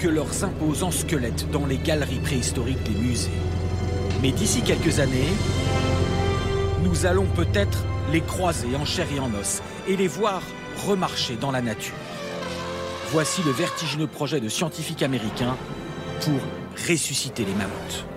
que leurs imposants squelettes dans les galeries préhistoriques des musées. Mais d'ici quelques années, nous allons peut-être les croiser en chair et en os et les voir remarcher dans la nature. Voici le vertigineux projet de scientifiques américains pour ressusciter les mammouths.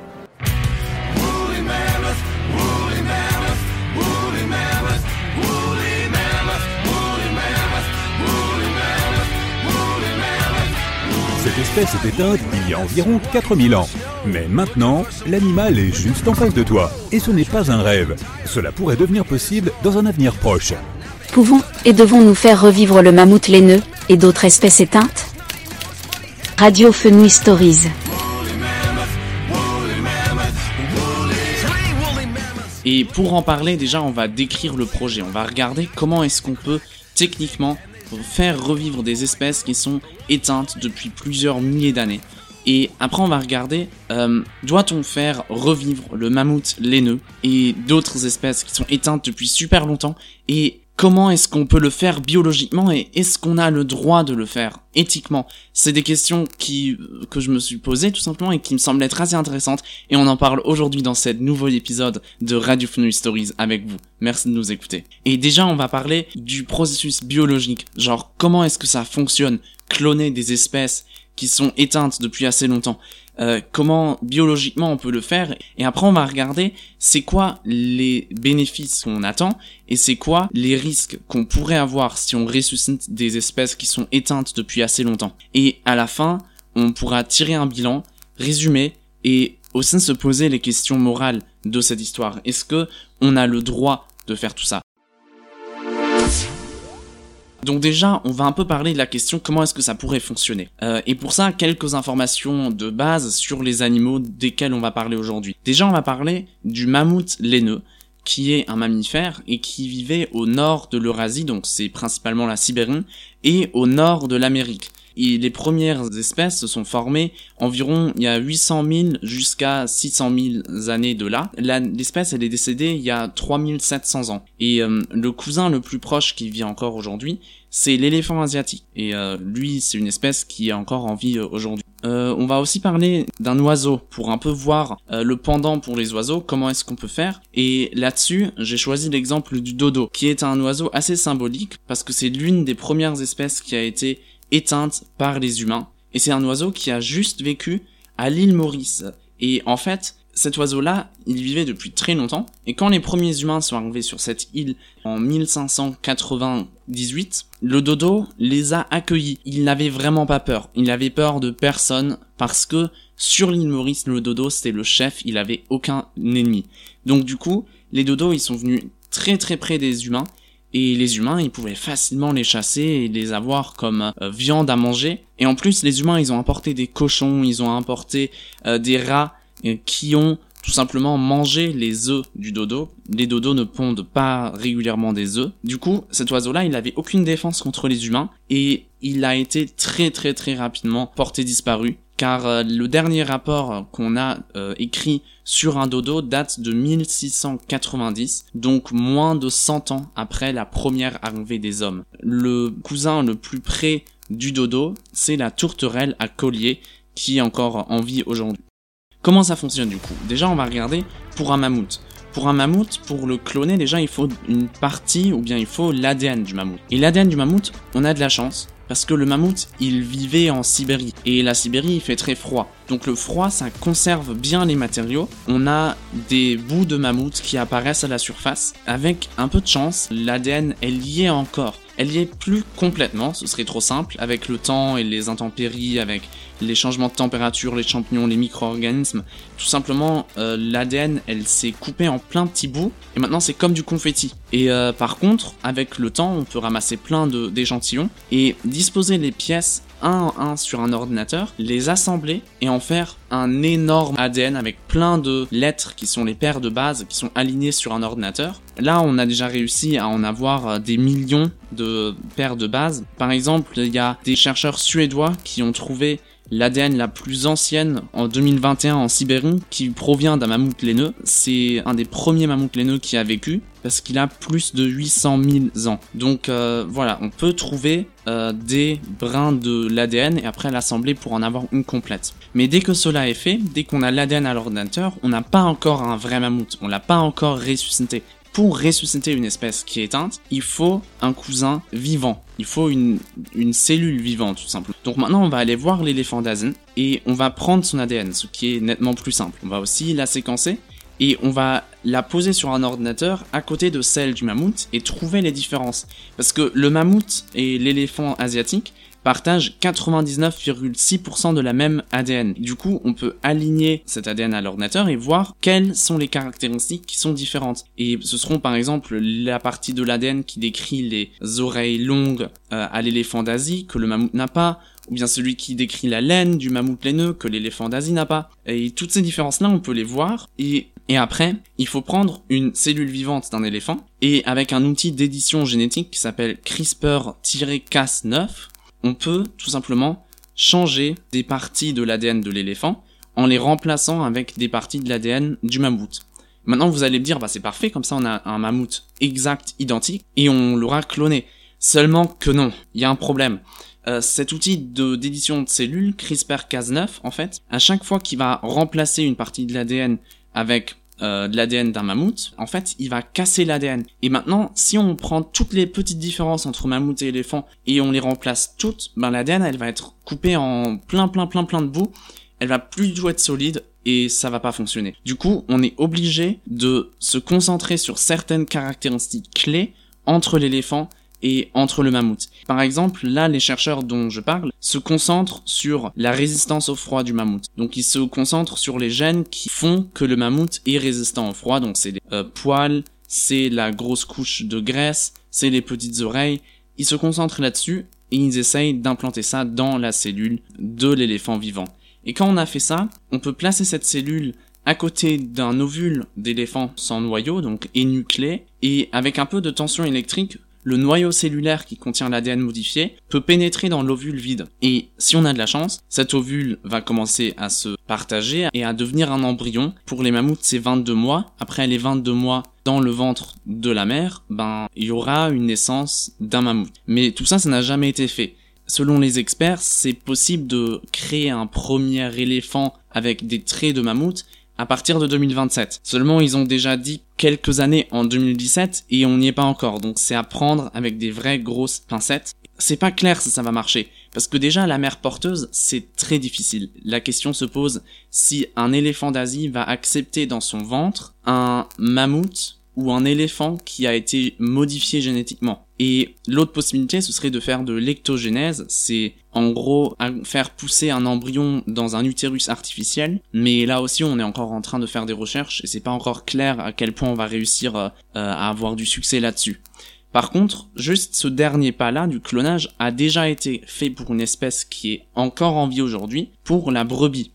Espèce est éteinte il y a environ 4000 ans. Mais maintenant, l'animal est juste en face de toi. Et ce n'est pas un rêve. Cela pourrait devenir possible dans un avenir proche. Pouvons et devons-nous faire revivre le mammouth laineux et d'autres espèces éteintes? Radio Fenouil Stories. Et pour en parler, déjà, on va décrire le projet. On va regarder comment est-ce qu'on peut techniquement faire revivre des espèces qui sont éteintes depuis plusieurs milliers d'années. Et après, on va regarder, euh, doit-on faire revivre le mammouth laineux et d'autres espèces qui sont éteintes depuis super longtemps comment est-ce qu'on peut le faire biologiquement et est-ce qu'on a le droit de le faire éthiquement? C'est des questions qui que je me suis posées tout simplement et qui me semblent être assez intéressantes et on en parle aujourd'hui dans cet nouveau épisode de Radio Fenouil Stories avec vous. Merci de nous écouter. Et déjà, on va parler du processus biologique, genre comment est-ce que ça fonctionne, cloner des espèces qui sont éteintes depuis assez longtemps. Euh, comment biologiquement on peut le faire et après on va regarder c'est quoi les bénéfices qu'on attend et c'est quoi les risques qu'on pourrait avoir si on ressuscite des espèces qui sont éteintes depuis assez longtemps. Et à la fin, on pourra tirer un bilan, résumer et aussi se poser les questions morales de cette histoire. Est-ce que on a le droit de faire tout ça? Donc déjà, on va un peu parler de la question comment est-ce que ça pourrait fonctionner? Euh, et pour ça, quelques informations de base sur les animaux desquels on va parler aujourd'hui. Déjà, on va parler du mammouth laineux, qui est un mammifère et qui vivait au nord de l'Eurasie, donc c'est principalement la Sibérie, et au nord de l'Amérique. Et les premières espèces se sont formées environ il y a 800 000 jusqu'à 600 000 années de là. L'espèce elle est décédée il y a 3700 ans. Et euh, le cousin le plus proche qui vit encore aujourd'hui, c'est l'éléphant asiatique. Et euh, lui, c'est une espèce qui est encore en vie euh, aujourd'hui. on va aussi parler d'un oiseau pour un peu voir le pendant pour les oiseaux, comment est-ce qu'on peut faire. Et là-dessus, j'ai choisi l'exemple du dodo, qui est un oiseau assez symbolique parce que c'est l'une des premières espèces qui a été éteinte par les humains. Et c'est un oiseau qui a juste vécu à l'île Maurice. Et en fait, cet oiseau-là, il vivait depuis très longtemps. Et quand les premiers humains sont arrivés sur cette île en 1598, le dodo les a accueillis. Il n'avait vraiment pas peur. Il n'avait peur de personne parce que sur l'île Maurice, le dodo, c'était le chef. Il avait aucun ennemi. Donc du coup, les dodos, ils sont venus très très près des humains et les humains ils pouvaient facilement les chasser et les avoir comme euh, viande à manger et en plus les humains ils ont apporté des cochons ils ont apporté euh, des rats euh, qui ont tout simplement mangé les œufs du dodo. Les dodos ne pondent pas régulièrement des œufs. Du coup, cet oiseau-là, il avait aucune défense contre les humains et il a été très très très rapidement porté disparu car euh, le dernier rapport qu'on a euh, écrit sur un dodo date de 1690, donc moins de 100 ans après la première arrivée des hommes. Le cousin le plus près du dodo, c'est la tourterelle à collier qui est encore en vie aujourd'hui. Comment ça fonctionne du coup? Déjà on va regarder pour un mammouth. Pour un mammouth, pour le cloner, déjà il faut une partie ou bien il faut l'ADN du mammouth. Et l'ADN du mammouth, on a de la chance parce que le mammouth, il vivait en Sibérie. Et la Sibérie, il fait très froid. Donc le froid, ça conserve bien les matériaux. On a des bouts de mammouth qui apparaissent à la surface. Avec un peu de chance, l'ADN est lié encore. Elle y est plus complètement, ce serait trop simple, avec le temps et les intempéries, avec les changements de température, les champignons, les micro-organismes. Tout simplement, euh, l'ADN, elle s'est coupée en plein petits bouts, et maintenant c'est comme du confetti. Et euh, par contre, avec le temps, on peut ramasser plein d'échantillons et disposer les pièces un à un sur un ordinateur, les assembler et en faire un énorme ADN avec plein de lettres qui sont les paires de base qui sont alignées sur un ordinateur. Là, on a déjà réussi à en avoir euh, des millions de paires de bases. Par exemple, il y a des chercheurs suédois qui ont trouvé l'ADN la plus ancienne en 2021 en Sibérie qui provient d'un mammouth laineux. C'est un des premiers mammouths laineux qui a vécu parce qu'il a plus de 800 000 ans. Donc euh, voilà, on peut trouver euh, des brins de l'ADN et après l'assembler pour en avoir une complète. Mais dès que cela est fait, dès qu'on a l'ADN à l'ordinateur, on n'a pas encore un vrai mammouth, on l'a pas encore ressuscité pour ressusciter une espèce qui est éteinte, il faut un cousin vivant. Il faut une, une cellule vivante, tout simplement. Donc maintenant, on va aller voir l'éléphant d'Asie et on va prendre son ADN, ce qui est nettement plus simple. On va aussi la séquencer et on va la poser sur un ordinateur à côté de celle du mammouth et trouver les différences. Parce que le mammouth et l'éléphant asiatique partagent 99,6% de la même ADN. Du coup, on peut aligner cet ADN à l'ordinateur et voir quelles sont les caractéristiques qui sont différentes. Et ce seront par exemple la partie de l'ADN qui décrit les oreilles longues euh, à l'éléphant d'Asie que le mammouth n'a pas, ou bien celui qui décrit la laine du mammouth laineux que l'éléphant d'Asie n'a pas. Et toutes ces différences-là, on peut les voir. Et, et après, il faut prendre une cellule vivante d'un éléphant, et avec un outil d'édition génétique qui s'appelle CRISPR-Cas9, on peut tout simplement changer des parties de l'ADN de l'éléphant en les remplaçant avec des parties de l'ADN du mammouth. Maintenant, vous allez me dire, bah c'est parfait, comme ça on a un mammouth exact, identique, et on l'aura cloné. Seulement que non, il y a un problème. Euh, cet outil de d'édition de cellules, CRISPR-Cas9, en fait, à chaque fois qu'il va remplacer une partie de l'ADN avec euh, de l'ADN d'un mammouth, en fait, il va casser l'ADN. Et maintenant, si on prend toutes les petites différences entre mammouth et éléphant et on les remplace toutes, ben l'ADN, elle va être coupée en plein, plein, plein, plein de bouts. Elle va plus du tout être solide et ça va pas fonctionner. Du coup, on est obligé de se concentrer sur certaines caractéristiques clés entre l'éléphant et entre le mammouth. Par exemple, là, les chercheurs dont je parle se concentrent sur la résistance au froid du mammouth. Donc ils se concentrent sur les gènes qui font que le mammouth est résistant au froid. Donc c'est les euh, poils, c'est la grosse couche de graisse, c'est les petites oreilles. Ils se concentrent là-dessus et ils essayent d'implanter ça dans la cellule de l'éléphant vivant. Et quand on a fait ça, on peut placer cette cellule à côté d'un ovule d'éléphant sans noyau, donc énuclé, et avec un peu de tension électrique, le noyau cellulaire qui contient l'ADN modifié peut pénétrer dans l'ovule vide. Et si on a de la chance, cet ovule va commencer à se partager et à devenir un embryon. Pour les mammouths, c'est 22 mois. Après les 22 mois dans le ventre de la mère, ben, il y aura une naissance d'un mammouth. Mais tout ça, ça n'a jamais été fait. Selon les experts, c'est possible de créer un premier éléphant avec des traits de mammouth à partir de 2027. Seulement, ils ont déjà dit quelques années en 2017 et on n'y est pas encore. Donc c'est à prendre avec des vraies grosses pincettes. C'est pas clair si ça va marcher. Parce que déjà, la mère porteuse, c'est très difficile. La question se pose si un éléphant d'Asie va accepter dans son ventre un mammouth ou un éléphant qui a été modifié génétiquement. Et l'autre possibilité, ce serait de faire de l'ectogénèse, c'est en gros faire pousser un embryon dans un utérus artificiel, mais là aussi on est encore en train de faire des recherches et c'est pas encore clair à quel point on va réussir euh, à avoir du succès là-dessus. Par contre, juste ce dernier pas-là du clonage a déjà été fait pour une espèce qui est encore en vie aujourd'hui, pour la brebis.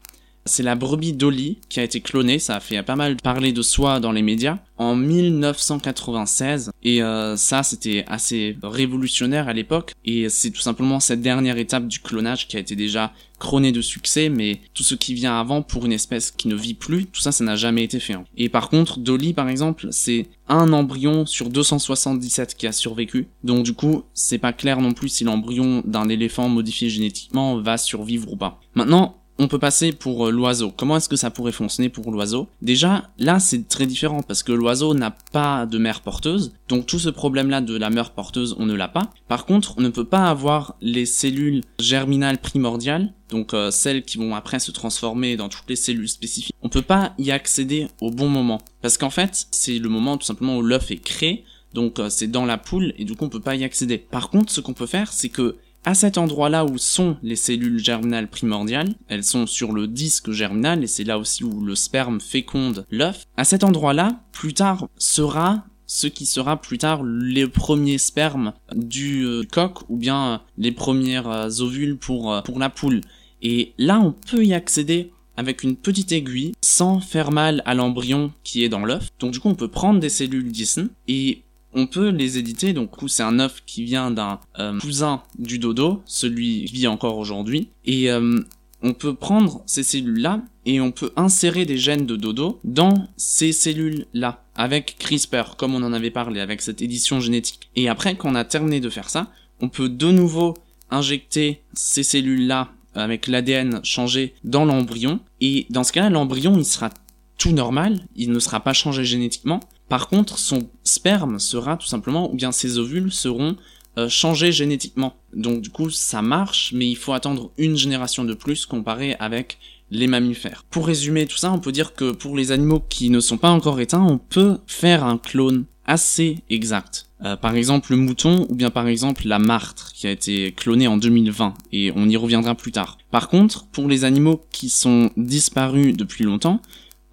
C'est la brebis Dolly qui a été clonée, ça a fait pas mal parler de soi dans les médias, en 1996. Et euh, ça, c'était assez révolutionnaire à l'époque. Et c'est tout simplement cette dernière étape du clonage qui a été déjà chronée de succès, mais tout ce qui vient avant pour une espèce qui ne vit plus, tout ça, ça n'a jamais été fait. Hein. Et par contre, Dolly, par exemple, c'est un embryon sur 277 qui a survécu. Donc du coup, c'est pas clair non plus si l'embryon d'un éléphant modifié génétiquement va survivre ou pas. Maintenant, on peut passer pour euh, l'oiseau. Comment est-ce que ça pourrait fonctionner pour l'oiseau? Déjà, là, c'est très différent parce que l'oiseau n'a pas de mère porteuse. Donc tout ce problème-là de la mère porteuse, on ne l'a pas. Par contre, on ne peut pas avoir les cellules germinales primordiales, donc euh, celles qui vont après se transformer dans toutes les cellules spécifiques. On peut pas y accéder au bon moment parce qu'en fait, c'est le moment tout simplement où l'œuf est créé. Donc euh, c'est dans la poule et du coup on peut pas y accéder. Par contre, ce qu'on peut faire, c'est que à cet endroit-là où sont les cellules germinales primordiales, elles sont sur le disque germinal et c'est là aussi où le sperme féconde l'œuf. À cet endroit-là, plus tard sera ce qui sera plus tard les premiers spermes du euh, coq ou bien euh, les premières euh, ovules pour, pour la poule. Et là, on peut y accéder avec une petite aiguille sans faire mal à l'embryon qui est dans l'œuf. Donc du coup, on peut prendre des cellules Dyson et on peut les éditer. Donc, c'est un œuf qui vient d'un euh, cousin du dodo, celui qui vit encore aujourd'hui. Et euh, on peut prendre ces cellules-là et on peut insérer des gènes de dodo dans ces cellules-là avec CRISPR, comme on en avait parlé avec cette édition génétique. Et après, quand on a terminé de faire ça, on peut de nouveau injecter ces cellules-là avec l'ADN changé dans l'embryon. Et dans ce cas-là, l'embryon, il sera tout normal, il ne sera pas changé génétiquement. Par contre, son sperme sera tout simplement, ou bien ses ovules seront euh, changés génétiquement. Donc du coup, ça marche, mais il faut attendre une génération de plus comparé avec les mammifères. Pour résumer tout ça, on peut dire que pour les animaux qui ne sont pas encore éteints, on peut faire un clone assez exact. Euh, par exemple le mouton ou bien par exemple la martre qui a été clonée en 2020 et on y reviendra plus tard. Par contre, pour les animaux qui sont disparus depuis longtemps,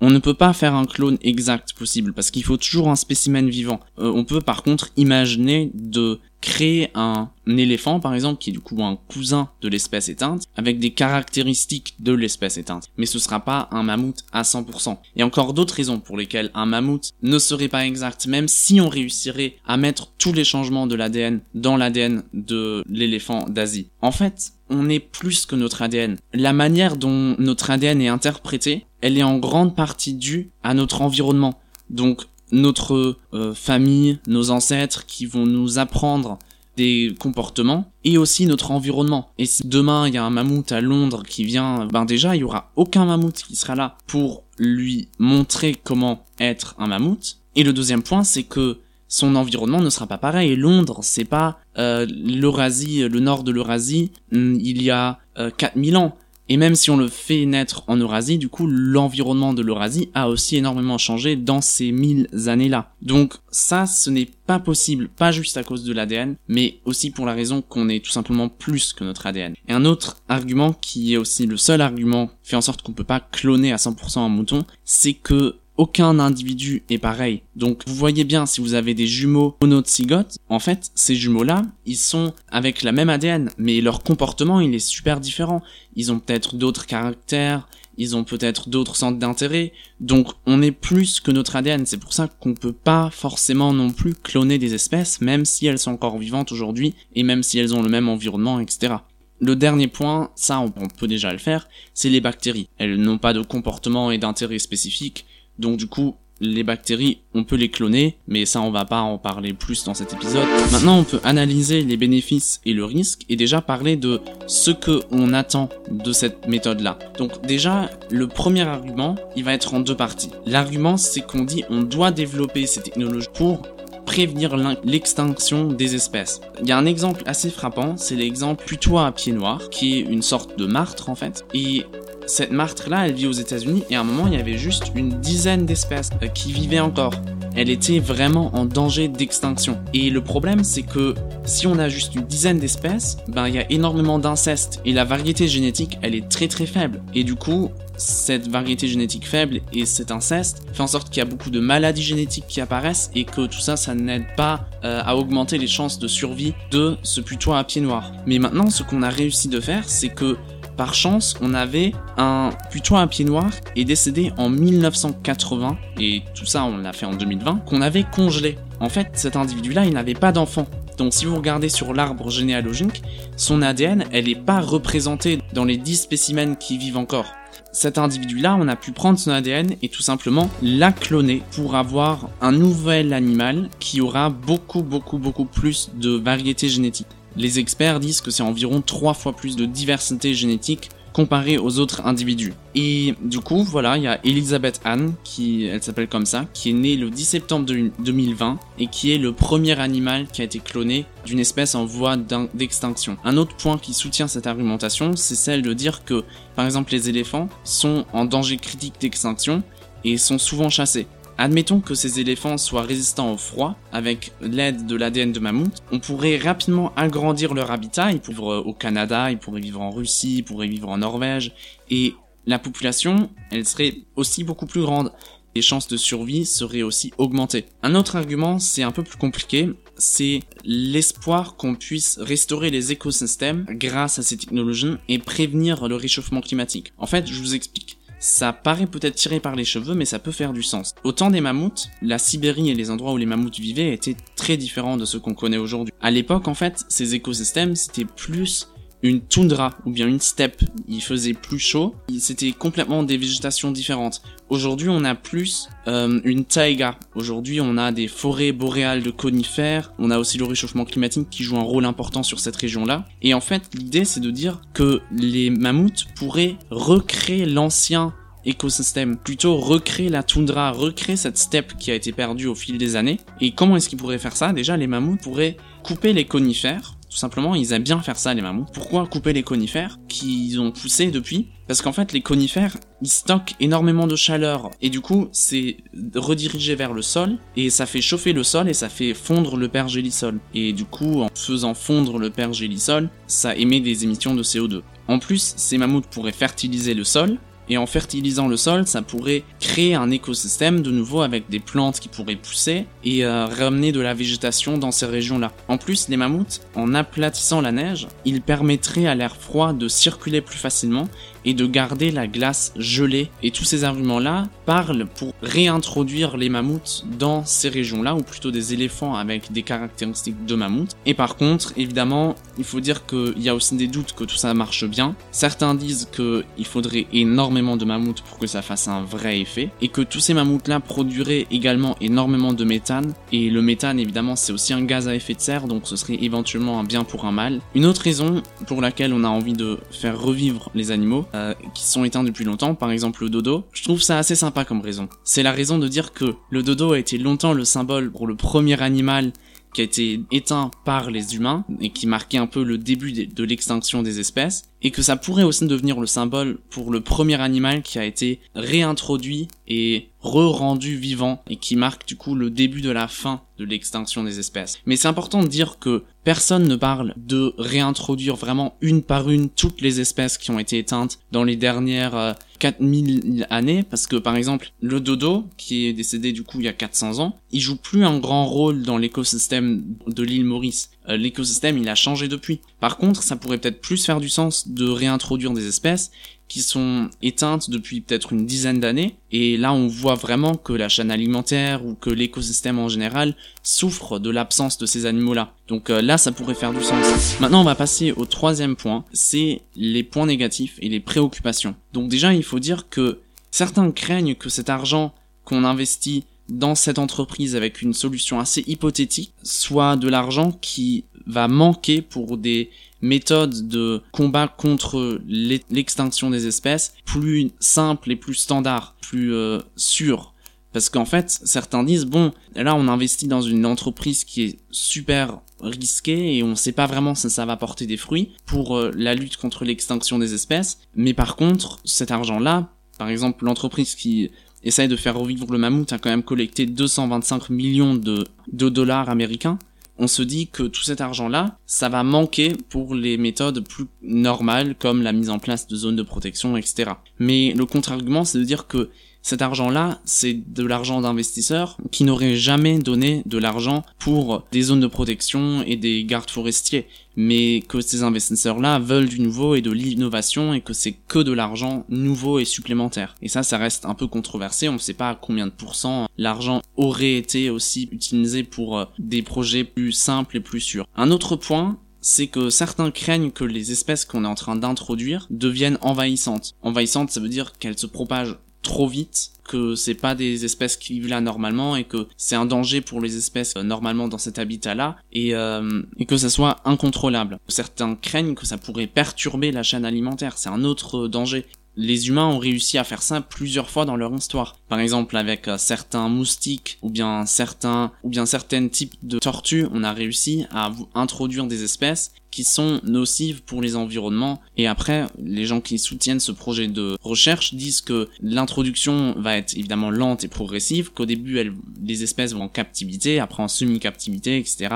on ne peut pas faire un clone exact possible parce qu'il faut toujours un spécimen vivant. Euh, on peut par contre imaginer de créer un, éléphant par exemple qui est du coup un cousin de l'espèce éteinte avec des caractéristiques de l'espèce éteinte mais ce sera pas un mammouth à 100%. Et encore d'autres raisons pour lesquelles un mammouth ne serait pas exact même si on réussirait à mettre tous les changements de l'ADN dans l'ADN de l'éléphant d'Asie. En fait, on est plus que notre ADN. La manière dont notre ADN est interprété, elle est en grande partie due à notre environnement. Donc notre euh, famille, nos ancêtres qui vont nous apprendre des comportements et aussi notre environnement. Et si demain il y a un mammouth à Londres qui vient, ben déjà il y aura aucun mammouth qui sera là pour lui montrer comment être un mammouth. Et le deuxième point c'est que son environnement ne sera pas pareil. Londres, c'est pas euh, l'Eurasie, le nord de l'Eurasie, hmm, il y a euh, 4000 ans. Et même si on le fait naître en Eurasie, du coup, l'environnement de l'Eurasie a aussi énormément changé dans ces mille années-là. Donc ça, ce n'est pas possible, pas juste à cause de l'ADN, mais aussi pour la raison qu'on est tout simplement plus que notre ADN. Et un autre argument qui est aussi le seul argument fait en sorte qu'on peut pas cloner à 100% un mouton, c'est que aucun individu est pareil. Donc vous voyez bien si vous avez des jumeaux monozygotes, en fait ces jumeaux-là, ils sont avec la même ADN, mais leur comportement il est super différent. Ils ont peut-être d'autres caractères, ils ont peut-être d'autres centres d'intérêt, donc on est plus que notre ADN. C'est pour ça qu'on peut pas forcément non plus cloner des espèces, même si elles sont encore vivantes aujourd'hui, et même si elles ont le même environnement, etc. Le dernier point, ça on peut déjà le faire, c'est les bactéries. Elles n'ont pas de comportement et d'intérêt spécifique, donc du coup, les bactéries, on peut les cloner, mais ça on va pas en parler plus dans cet épisode. Maintenant, on peut analyser les bénéfices et le risque et déjà parler de ce que on attend de cette méthode-là. Donc déjà, le premier argument, il va être en deux parties. L'argument, c'est qu'on dit on doit développer ces technologies pour prévenir l'extinction des espèces. Il y a un exemple assez frappant, c'est l'exemple putois à pied noir, qui est une sorte de martre en fait, et cette martre-là, elle vit aux États-Unis et à un moment, il y avait juste une dizaine d'espèces euh, qui vivaient encore. Elle était vraiment en danger d'extinction. Et le problème, c'est que si on a juste une dizaine d'espèces, ben il y a énormément d'inceste et la variété génétique, elle est très très faible. Et du coup, cette variété génétique faible et cet inceste fait en sorte qu'il y a beaucoup de maladies génétiques qui apparaissent et que tout ça, ça n'aide pas euh, à augmenter les chances de survie de ce putois à pied noir. Mais maintenant, ce qu'on a réussi de faire, c'est que par chance, on avait un putois à pied noir et décédé en 1980, et tout ça on l'a fait en 2020, qu'on avait congelé. En fait, cet individu-là, il n'avait pas d'enfant. Donc si vous regardez sur l'arbre généalogique, son ADN, elle n'est pas représentée dans les 10 spécimens qui vivent encore. Cet individu-là, on a pu prendre son ADN et tout simplement la cloner pour avoir un nouvel animal qui aura beaucoup beaucoup beaucoup plus de variété génétique. Les experts disent que c'est environ 3 fois plus de diversité génétique comparé aux autres individus. Et du coup, voilà, il y a Elizabeth Anne, qui, elle s'appelle comme ça, qui est née le 10 septembre 2020 et qui est le premier animal qui a été cloné d'une espèce en voie d'extinction. Un autre point qui soutient cette argumentation, c'est celle de dire que, par exemple, les éléphants sont en danger critique d'extinction et sont souvent chassés. Admettons que ces éléphants soient résistants au froid, avec l'aide de l'ADN de mammouth, on pourrait rapidement agrandir leur habitat, ils pourraient au Canada, ils pourraient vivre en Russie, ils pourraient vivre en Norvège, et la population, elle serait aussi beaucoup plus grande. Les chances de survie seraient aussi augmentées. Un autre argument, c'est un peu plus compliqué, c'est l'espoir qu'on puisse restaurer les écosystèmes grâce à ces technologies et prévenir le réchauffement climatique. En fait, je vous explique. Ça paraît peut-être tiré par les cheveux, mais ça peut faire du sens. Au temps des mammouths, la Sibérie et les endroits où les mammouths vivaient étaient très différents de ceux qu'on connaît aujourd'hui. À l'époque, en fait, ces écosystèmes, c'était plus une toundra ou bien une steppe, il faisait plus chaud, c'était complètement des végétations différentes. Aujourd'hui, on a plus euh, une taïga. Aujourd'hui, on a des forêts boréales de conifères. On a aussi le réchauffement climatique qui joue un rôle important sur cette région-là. Et en fait, l'idée, c'est de dire que les mammouths pourraient recréer l'ancien écosystème, plutôt recréer la toundra, recréer cette steppe qui a été perdue au fil des années. Et comment est-ce qu'ils pourraient faire ça? Déjà, les mammouths pourraient couper les conifères. Tout simplement, ils aiment bien faire ça, les mammouths. Pourquoi couper les conifères qu'ils ont poussé depuis? Parce qu'en fait, les conifères, ils stockent énormément de chaleur. Et du coup, c'est redirigé vers le sol. Et ça fait chauffer le sol et ça fait fondre le pergélisol. Et du coup, en faisant fondre le pergélisol, ça émet des émissions de CO2. En plus, ces mammouths pourraient fertiliser le sol, et en fertilisant le sol, ça pourrait créer un écosystème de nouveau avec des plantes qui pourraient pousser et euh, ramener de la végétation dans ces régions-là. En plus, les mammouths, en aplatissant la neige, ils permettraient à l'air froid de circuler plus facilement et de garder la glace gelée. Et tous ces arguments-là parlent pour réintroduire les mammouths dans ces régions-là, ou plutôt des éléphants avec des caractéristiques de mammouth. Et par contre, évidemment, il faut dire qu'il y a aussi des doutes que tout ça marche bien. Certains disent qu'il faudrait énormément de mammouths pour que ça fasse un vrai effet, et que tous ces mammouths-là produiraient également énormément de méthane. Et le méthane, évidemment, c'est aussi un gaz à effet de serre, donc ce serait éventuellement un bien pour un mal. Une autre raison pour laquelle on a envie de faire revivre les animaux, euh, qui sont éteints depuis longtemps, par exemple le dodo, je trouve ça assez sympa comme raison. C'est la raison de dire que le dodo a été longtemps le symbole pour le premier animal qui a été éteint par les humains et qui marquait un peu le début de l'extinction des espèces, et que ça pourrait aussi devenir le symbole pour le premier animal qui a été réintroduit et re-rendu vivant et qui marque du coup le début de la fin de l'extinction des espèces. Mais c'est important de dire que personne ne parle de réintroduire vraiment une par une toutes les espèces qui ont été éteintes dans les dernières 4000 euh, années parce que par exemple le dodo qui est décédé du coup il y a 400 ans, il joue plus un grand rôle dans l'écosystème de l'île Maurice. Euh, l'écosystème il a changé depuis. Par contre, ça pourrait peut-être plus faire du sens de réintroduire des espèces qui sont éteintes depuis peut-être une dizaine d'années. Et là, on voit vraiment que la chaîne alimentaire ou que l'écosystème en général souffre de l'absence de ces animaux-là. Donc euh, là, ça pourrait faire du sens. Maintenant, on va passer au troisième point. C'est les points négatifs et les préoccupations. Donc déjà, il faut dire que certains craignent que cet argent qu'on investit dans cette entreprise avec une solution assez hypothétique soit de l'argent qui va manquer pour des méthodes de combat contre l'extinction des espèces plus simples et plus standards, plus euh, sûres. Parce qu'en fait, certains disent, bon, là on investit dans une entreprise qui est super risquée et on sait pas vraiment si ça va porter des fruits pour euh, la lutte contre l'extinction des espèces. Mais par contre, cet argent-là, par exemple l'entreprise qui essaye de faire revivre le mammouth a quand même collecté 225 millions de dollars américains on se dit que tout cet argent-là, ça va manquer pour les méthodes plus normales comme la mise en place de zones de protection, etc. Mais le contre-argument, c'est de dire que cet argent-là, c'est de l'argent d'investisseurs qui n'auraient jamais donné de l'argent pour des zones de protection et des gardes forestiers, mais que ces investisseurs-là veulent du nouveau et de l'innovation et que c'est que de l'argent nouveau et supplémentaire. Et ça, ça reste un peu controversé, on ne sait pas à combien de pourcents l'argent aurait été aussi utilisé pour euh, des projets plus simples et plus sûrs. Un autre point, c'est que certains craignent que les espèces qu'on est en train d'introduire deviennent envahissantes. Envahissantes, ça veut dire qu'elles se propagent trop vite, que c'est pas des espèces qui vivent là normalement et que c'est un danger pour les espèces euh, normalement dans cet habitat-là euh, et que ça soit incontrôlable. Certains craignent que ça pourrait perturber la chaîne alimentaire, c'est un autre danger les humains ont réussi à faire ça plusieurs fois dans leur histoire. Par exemple, avec euh, certains moustiques ou bien certains ou bien certains types de tortues, on a réussi à introduire des espèces qui sont nocives pour les environnements. Et après, les gens qui soutiennent ce projet de recherche disent que l'introduction va être évidemment lente et progressive, qu'au début, les espèces vont en captivité, après en semi-captivité, etc.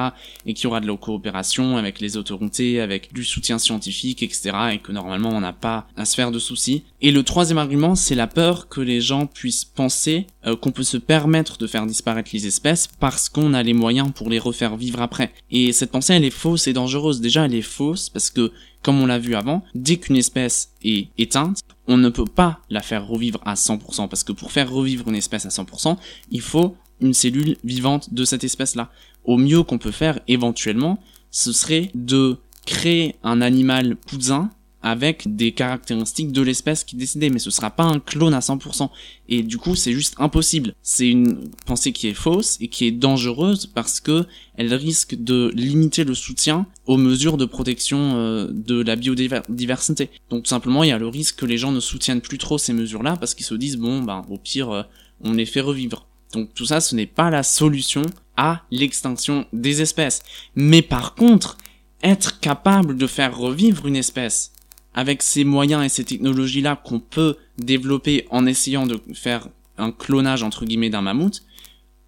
Et qu'il y aura de la coopération avec les autorités, avec du soutien scientifique, etc. Et que normalement, on n'a pas à se faire de soucis. Et le troisième argument, c'est la peur que les gens puissent penser euh, qu'on peut se permettre de faire disparaître les espèces parce qu'on a les moyens pour les refaire vivre après. Et cette pensée, elle est fausse et dangereuse. Déjà, elle est fausse parce que, comme on l'a vu avant, dès qu'une espèce est éteinte, on ne peut pas la faire revivre à 100% parce que pour faire revivre une espèce à 100%, il faut une cellule vivante de cette espèce-là. Au mieux qu'on peut faire éventuellement, ce serait de créer un animal cousin avec des caractéristiques de l'espèce qui est décédée, mais ce sera pas un clone à 100%. Et du coup, c'est juste impossible. C'est une pensée qui est fausse et qui est dangereuse parce que elle risque de limiter le soutien aux mesures de protection euh, de la biodiversité. Donc tout simplement, il y a le risque que les gens ne soutiennent plus trop ces mesures-là parce qu'ils se disent bon, ben au pire, euh, on les fait revivre. Donc tout ça, ce n'est pas la solution à l'extinction des espèces. Mais par contre, être capable de faire revivre une espèce avec ces moyens et ces technologies-là qu'on peut développer en essayant de faire un clonage entre guillemets d'un mammouth,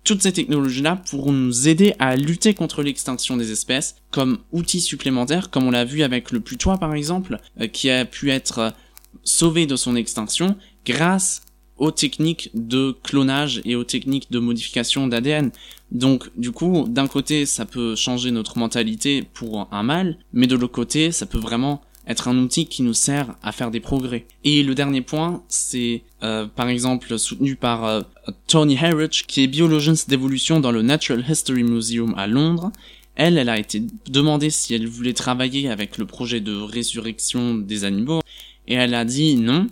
toutes ces technologies-là pourront nous aider à lutter contre l'extinction des espèces comme outils supplémentaires, comme on l'a vu avec le putois par exemple, euh, qui a pu être euh, sauvé de son extinction grâce aux techniques de clonage et aux techniques de modification d'ADN. Donc du coup, d'un côté, ça peut changer notre mentalité pour un mal, mais de l'autre côté, ça peut vraiment être un outil qui nous sert à faire des progrès. Et le dernier point, c'est euh, par exemple soutenu par euh, Tony Harridge, qui est biologiste d'évolution dans le Natural History Museum à Londres. Elle, elle a été demandée si elle voulait travailler avec le projet de résurrection des animaux, et elle a dit non,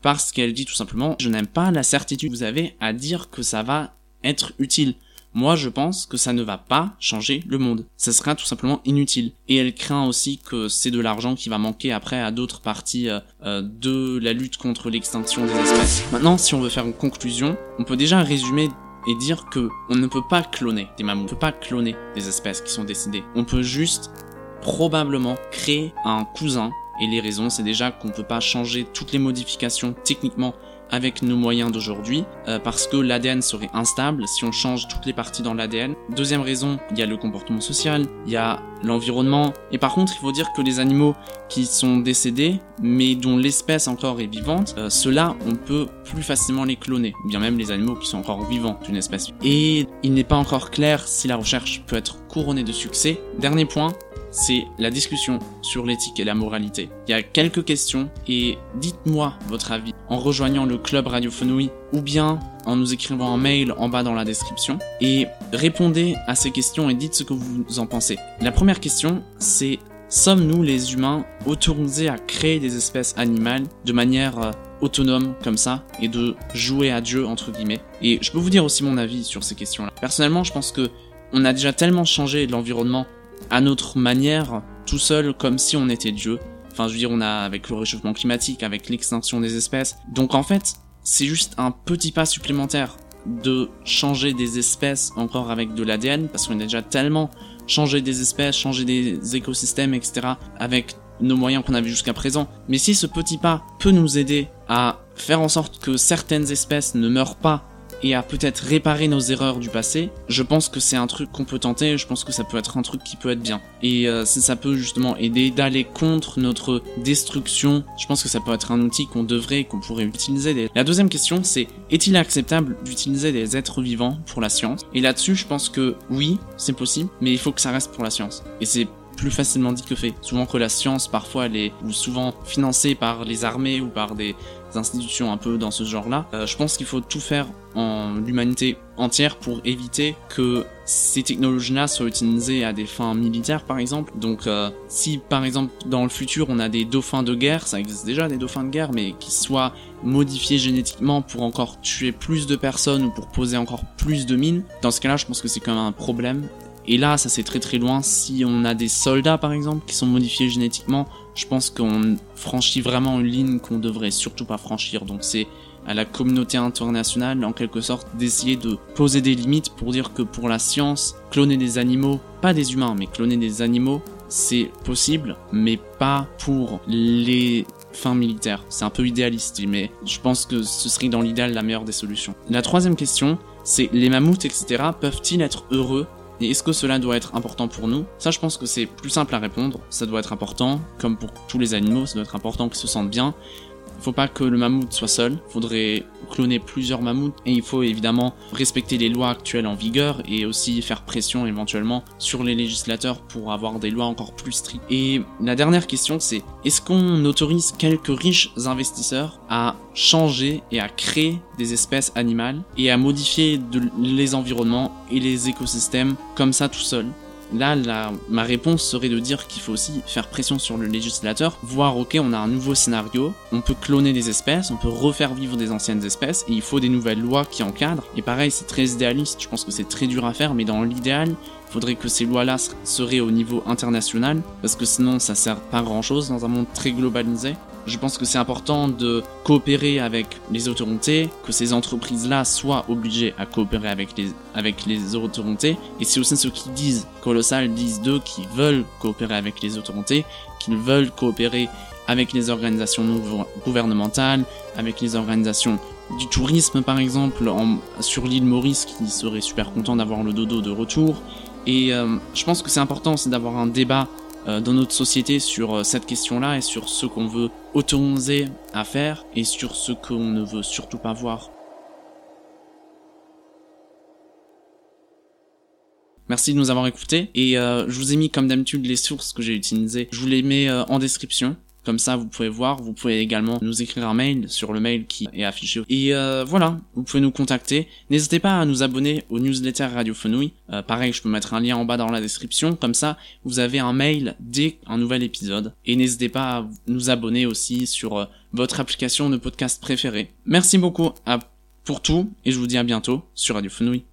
parce qu'elle dit tout simplement, je n'aime pas la certitude que vous avez à dire que ça va être utile. Moi, je pense que ça ne va pas changer le monde. Ça sera tout simplement inutile. Et elle craint aussi que c'est de l'argent qui va manquer après à d'autres parties euh, euh, de la lutte contre l'extinction des espèces. Maintenant, si on veut faire une conclusion, on peut déjà résumer et dire que on ne peut pas cloner des mammouths, on ne peut pas cloner des espèces qui sont décédées. On peut juste probablement créer un cousin. Et les raisons, c'est déjà qu'on ne peut pas changer toutes les modifications techniquement avec nos moyens d'aujourd'hui euh, parce que l'ADN serait instable si on change toutes les parties dans l'ADN. Deuxième raison, il y a le comportement social, il y a l'environnement et par contre il faut dire que les animaux qui sont décédés mais dont l'espèce encore est vivante, euh, ceux-là on peut plus facilement les cloner, ou bien même les animaux qui sont encore vivants d'une espèce. Et il n'est pas encore clair si la recherche peut être couronnée de succès. Dernier point, c'est la discussion sur l'éthique et la moralité. Il y a quelques questions et dites-moi votre avis en rejoignant le club Radio Fenouille ou bien en nous écrivant un mail en bas dans la description et répondez à ces questions et dites ce que vous en pensez. La première question, c'est sommes-nous les humains autorisés à créer des espèces animales de manière euh, autonome comme ça et de jouer à Dieu entre guillemets? Et je peux vous dire aussi mon avis sur ces questions-là. Personnellement, je pense que on a déjà tellement changé l'environnement à notre manière, tout seul, comme si on était Dieu. Enfin, je veux dire, on a avec le réchauffement climatique, avec l'extinction des espèces. Donc en fait, c'est juste un petit pas supplémentaire de changer des espèces encore avec de l'ADN, parce qu'on a déjà tellement changé des espèces, changé des écosystèmes, etc., avec nos moyens qu'on avait jusqu'à présent. Mais si ce petit pas peut nous aider à faire en sorte que certaines espèces ne meurent pas et à peut-être réparer nos erreurs du passé, je pense que c'est un truc qu'on peut tenter, je pense que ça peut être un truc qui peut être bien. Et euh, ça peut justement aider d'aller contre notre destruction, je pense que ça peut être un outil qu'on devrait, qu'on pourrait utiliser. La deuxième question, c'est est-il acceptable d'utiliser des êtres vivants pour la science? Et là-dessus, je pense que oui, c'est possible, mais il faut que ça reste pour la science. Et c'est plus facilement dit que fait. Souvent que la science, parfois, elle est ou souvent financée par les armées ou par des institutions un peu dans ce genre-là. Euh, je pense qu'il faut tout faire en l'humanité entière pour éviter que ces technologies-là soient utilisées à des fins militaires, par exemple. Donc, euh, si par exemple dans le futur on a des dauphins de guerre, ça existe déjà des dauphins de guerre, mais qui soient modifiés génétiquement pour encore tuer plus de personnes ou pour poser encore plus de mines, dans ce cas-là, je pense que c'est quand même un problème. Et là, ça c'est très très loin. Si on a des soldats par exemple qui sont modifiés génétiquement, je pense qu'on franchit vraiment une ligne qu'on devrait surtout pas franchir. Donc c'est à la communauté internationale en quelque sorte d'essayer de poser des limites pour dire que pour la science, cloner des animaux, pas des humains, mais cloner des animaux, c'est possible, mais pas pour les fins militaires. C'est un peu idéaliste, mais je pense que ce serait dans l'idéal la meilleure des solutions. La troisième question, c'est les mammouths, etc. peuvent-ils être heureux et est-ce que cela doit être important pour nous? Ça, je pense que c'est plus simple à répondre. Ça doit être important, comme pour tous les animaux, ça doit être important qu'ils se sentent bien. Faut pas que le mammouth soit seul. Faudrait cloner plusieurs mammouths et il faut évidemment respecter les lois actuelles en vigueur et aussi faire pression éventuellement sur les législateurs pour avoir des lois encore plus strictes. Et la dernière question c'est est-ce qu'on autorise quelques riches investisseurs à changer et à créer des espèces animales et à modifier les environnements et les écosystèmes comme ça tout seul? Là, ma réponse serait de dire qu'il faut aussi faire pression sur le législateur, voir, ok, on a un nouveau scénario, on peut cloner des espèces, on peut refaire vivre des anciennes espèces, et il faut des nouvelles lois qui encadrent. Et pareil, c'est très idéaliste, je pense que c'est très dur à faire, mais dans l'idéal, il faudrait que ces lois-là seraient au niveau international, parce que sinon ça sert pas grand-chose dans un monde très globalisé. Je pense que c'est important de coopérer avec les autorités, que ces entreprises-là soient obligées à coopérer avec les, avec les autorités. Et c'est aussi ce qu'ils disent. Colossal disent d'eux qu'ils veulent coopérer avec les autorités, qu'ils veulent coopérer avec les organisations non gouvernementales, avec les organisations du tourisme par exemple, en, sur l'île Maurice qui serait super content d'avoir le dodo de retour. Et euh, je pense que c'est important aussi d'avoir un débat dans notre société sur euh, cette question-là et sur ce qu'on veut autoriser à faire et sur ce qu'on ne veut surtout pas voir. Merci de nous avoir écoutés et euh, je vous ai mis comme d'habitude les sources que j'ai utilisées. Je vous les mets en description. Comme ça, vous pouvez voir. Vous pouvez également nous écrire un mail sur le mail qui est affiché. Et euh, voilà, vous pouvez nous contacter. N'hésitez pas à nous abonner au newsletter Radio Fenouille. Euh, pareil, je peux mettre un lien en bas dans la description. Comme ça, vous avez un mail dès un nouvel épisode. Et n'hésitez pas à nous abonner aussi sur euh, votre application de podcast préférée. Merci beaucoup pour tout et je vous dis à bientôt sur Radio Fenouille.